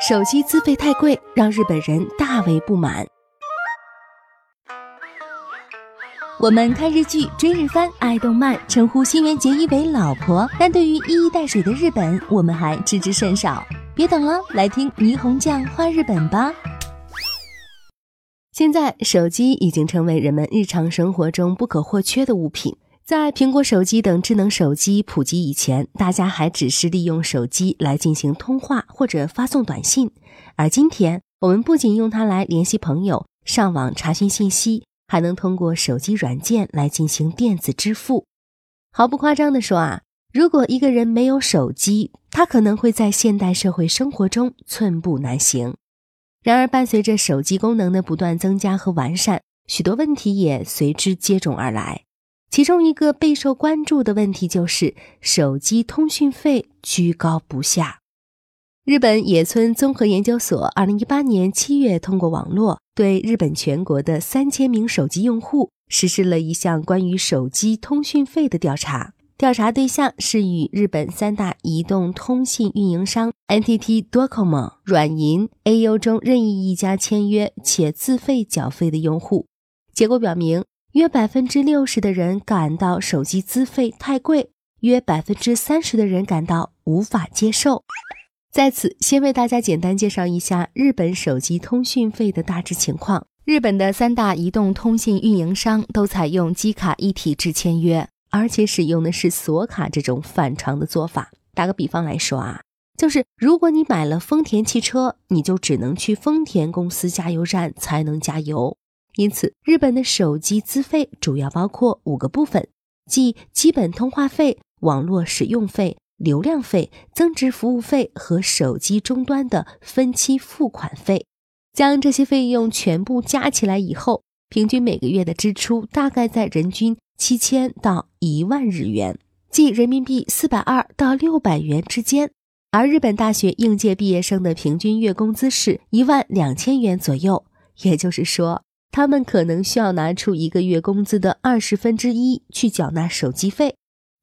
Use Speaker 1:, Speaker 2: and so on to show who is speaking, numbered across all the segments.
Speaker 1: 手机资费太贵，让日本人大为不满。我们看日剧、追日番、爱动漫，称呼新垣结衣为老婆，但对于一衣带水的日本，我们还知之甚少。别等了，来听霓虹酱画日本吧。现在，手机已经成为人们日常生活中不可或缺的物品。在苹果手机等智能手机普及以前，大家还只是利用手机来进行通话或者发送短信。而今天，我们不仅用它来联系朋友、上网查询信息，还能通过手机软件来进行电子支付。毫不夸张地说啊，如果一个人没有手机，他可能会在现代社会生活中寸步难行。然而，伴随着手机功能的不断增加和完善，许多问题也随之接踵而来。其中一个备受关注的问题就是手机通讯费居高不下。日本野村综合研究所二零一八年七月通过网络，对日本全国的三千名手机用户实施了一项关于手机通讯费的调查。调查对象是与日本三大移动通信运营商 NTT Docomo、软银、AU 中任意一家签约且自费缴费的用户。结果表明。约百分之六十的人感到手机资费太贵，约百分之三十的人感到无法接受。在此，先为大家简单介绍一下日本手机通讯费的大致情况。日本的三大移动通信运营商都采用机卡一体制签约，而且使用的是锁卡这种反常的做法。打个比方来说啊，就是如果你买了丰田汽车，你就只能去丰田公司加油站才能加油。因此，日本的手机资费主要包括五个部分，即基本通话费、网络使用费、流量费、增值服务费和手机终端的分期付款费。将这些费用全部加起来以后，平均每个月的支出大概在人均七千到一万日元，即人民币四百二到六百元之间。而日本大学应届毕业生的平均月工资是一万两千元左右，也就是说。他们可能需要拿出一个月工资的二十分之一去缴纳手机费。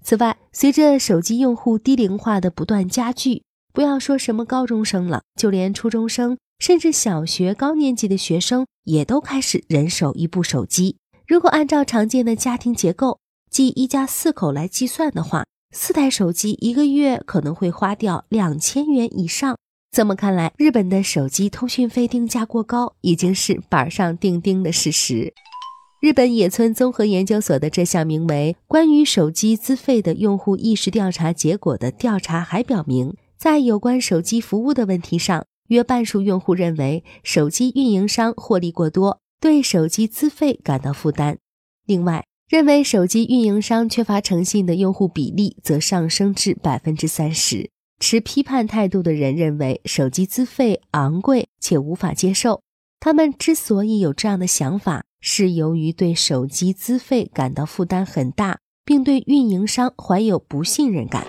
Speaker 1: 此外，随着手机用户低龄化的不断加剧，不要说什么高中生了，就连初中生，甚至小学高年级的学生也都开始人手一部手机。如果按照常见的家庭结构，即一家四口来计算的话，四台手机一个月可能会花掉两千元以上。这么看来，日本的手机通讯费定价过高已经是板上钉钉的事实。日本野村综合研究所的这项名为《关于手机资费的用户意识调查结果》的调查还表明，在有关手机服务的问题上，约半数用户认为手机运营商获利过多，对手机资费感到负担。另外，认为手机运营商缺乏诚信的用户比例则上升至百分之三十。持批判态度的人认为手机资费昂贵且无法接受。他们之所以有这样的想法，是由于对手机资费感到负担很大，并对运营商怀有不信任感。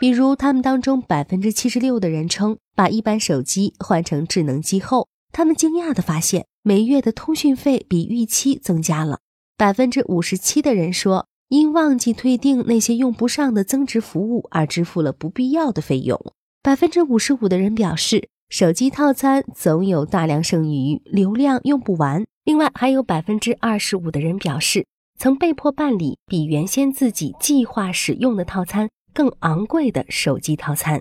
Speaker 1: 比如，他们当中百分之七十六的人称，把一般手机换成智能机后，他们惊讶地发现每月的通讯费比预期增加了。百分之五十七的人说。因忘记退订那些用不上的增值服务而支付了不必要的费用。百分之五十五的人表示，手机套餐总有大量剩余，流量用不完。另外，还有百分之二十五的人表示，曾被迫办理比原先自己计划使用的套餐更昂贵的手机套餐。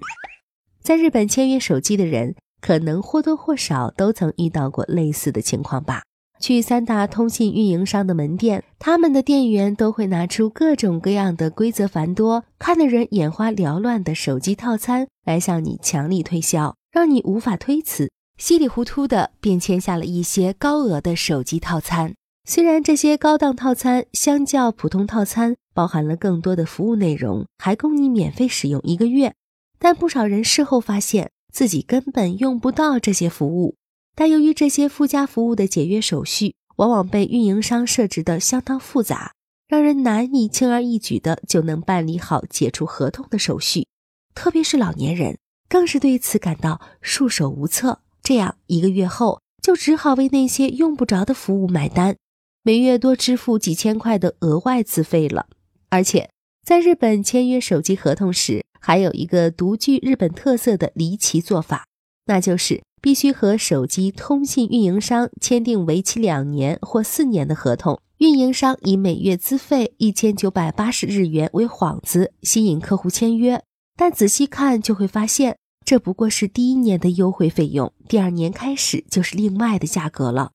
Speaker 1: 在日本签约手机的人，可能或多或少都曾遇到过类似的情况吧。去三大通信运营商的门店，他们的店员都会拿出各种各样的规则繁多、看得人眼花缭乱的手机套餐来向你强力推销，让你无法推辞，稀里糊涂的便签下了一些高额的手机套餐。虽然这些高档套餐相较普通套餐包含了更多的服务内容，还供你免费使用一个月，但不少人事后发现自己根本用不到这些服务。但由于这些附加服务的解约手续往往被运营商设置的相当复杂，让人难以轻而易举的就能办理好解除合同的手续，特别是老年人更是对此感到束手无策。这样一个月后，就只好为那些用不着的服务买单，每月多支付几千块的额外资费了。而且，在日本签约手机合同时，还有一个独具日本特色的离奇做法。那就是必须和手机通信运营商签订为期两年或四年的合同。运营商以每月资费一千九百八十日元为幌子，吸引客户签约。但仔细看就会发现，这不过是第一年的优惠费用，第二年开始就是另外的价格了。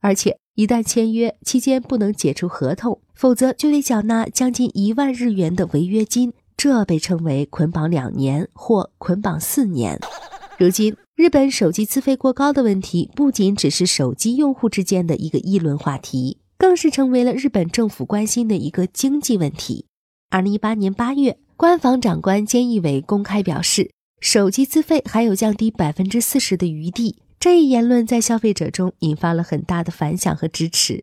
Speaker 1: 而且一旦签约期间不能解除合同，否则就得缴纳将近一万日元的违约金，这被称为捆绑两年或捆绑四年。如今，日本手机资费过高的问题不仅只是手机用户之间的一个议论话题，更是成为了日本政府关心的一个经济问题。二零一八年八月。官房长官菅义伟公开表示，手机资费还有降低百分之四十的余地。这一言论在消费者中引发了很大的反响和支持。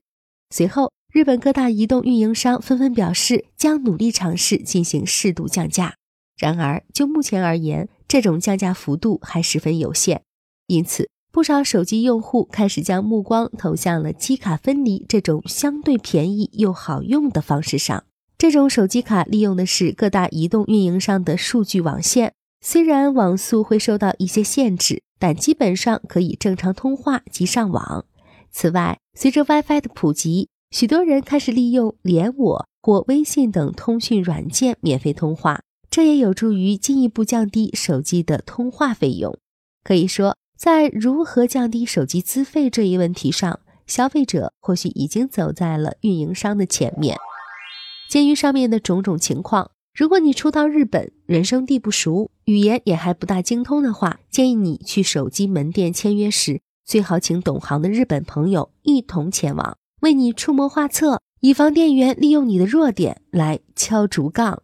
Speaker 1: 随后，日本各大移动运营商纷纷表示将努力尝试进行适度降价。然而，就目前而言，这种降价幅度还十分有限。因此，不少手机用户开始将目光投向了机卡分离这种相对便宜又好用的方式上。这种手机卡利用的是各大移动运营商的数据网线，虽然网速会受到一些限制，但基本上可以正常通话及上网。此外，随着 WiFi 的普及，许多人开始利用连我或微信等通讯软件免费通话，这也有助于进一步降低手机的通话费用。可以说，在如何降低手机资费这一问题上，消费者或许已经走在了运营商的前面。鉴于上面的种种情况，如果你初到日本，人生地不熟，语言也还不大精通的话，建议你去手机门店签约时，最好请懂行的日本朋友一同前往，为你出谋划策，以防店员利用你的弱点来敲竹杠。